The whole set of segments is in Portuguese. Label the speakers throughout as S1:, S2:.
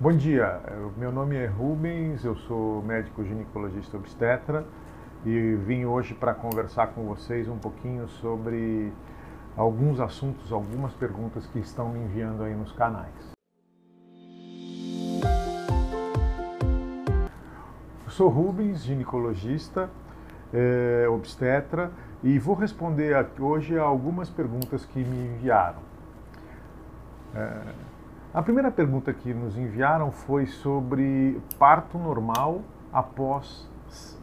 S1: Bom dia, meu nome é Rubens, eu sou médico ginecologista obstetra e vim hoje para conversar com vocês um pouquinho sobre alguns assuntos, algumas perguntas que estão me enviando aí nos canais. Eu sou Rubens, ginecologista, é, obstetra e vou responder hoje a algumas perguntas que me enviaram. É, a primeira pergunta que nos enviaram foi sobre parto normal após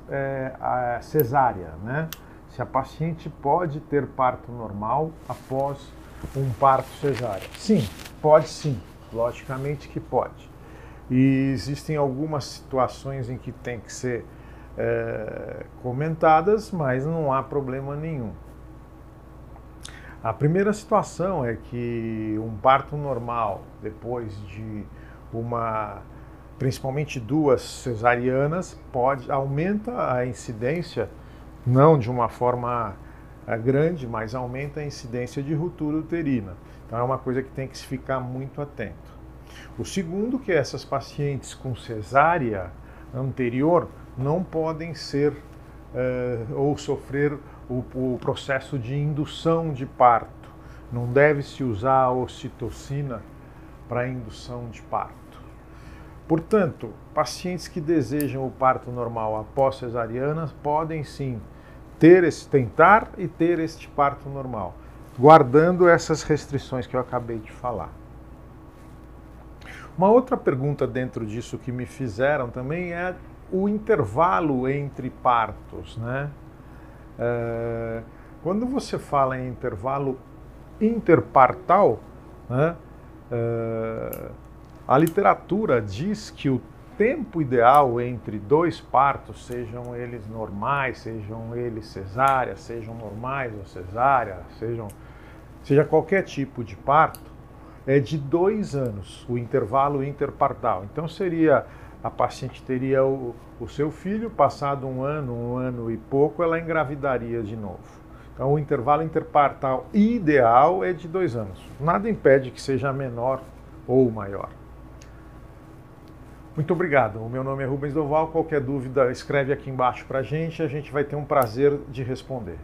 S1: é, a cesárea, né? Se a paciente pode ter parto normal após um parto cesárea. Sim, pode sim, logicamente que pode. E existem algumas situações em que tem que ser é, comentadas, mas não há problema nenhum. A primeira situação é que um parto normal, depois de uma, principalmente duas cesarianas, pode aumenta a incidência, não de uma forma eh, grande, mas aumenta a incidência de ruptura uterina. Então é uma coisa que tem que se ficar muito atento. O segundo que essas pacientes com cesárea anterior não podem ser ou sofrer o, o processo de indução de parto. Não deve-se usar a ocitocina para indução de parto. Portanto, pacientes que desejam o parto normal após cesariana podem sim ter esse, tentar e ter este parto normal, guardando essas restrições que eu acabei de falar. Uma outra pergunta dentro disso que me fizeram também é o intervalo entre partos, né? É, quando você fala em intervalo interpartal, né, é, a literatura diz que o tempo ideal entre dois partos, sejam eles normais, sejam eles cesáreas, sejam normais ou cesárea, sejam, seja qualquer tipo de parto, é de dois anos, o intervalo interpartal. Então seria a paciente teria o, o seu filho, passado um ano, um ano e pouco, ela engravidaria de novo. Então, o intervalo interpartal ideal é de dois anos. Nada impede que seja menor ou maior. Muito obrigado. O meu nome é Rubens Doval. Qualquer dúvida, escreve aqui embaixo para a gente. A gente vai ter um prazer de responder.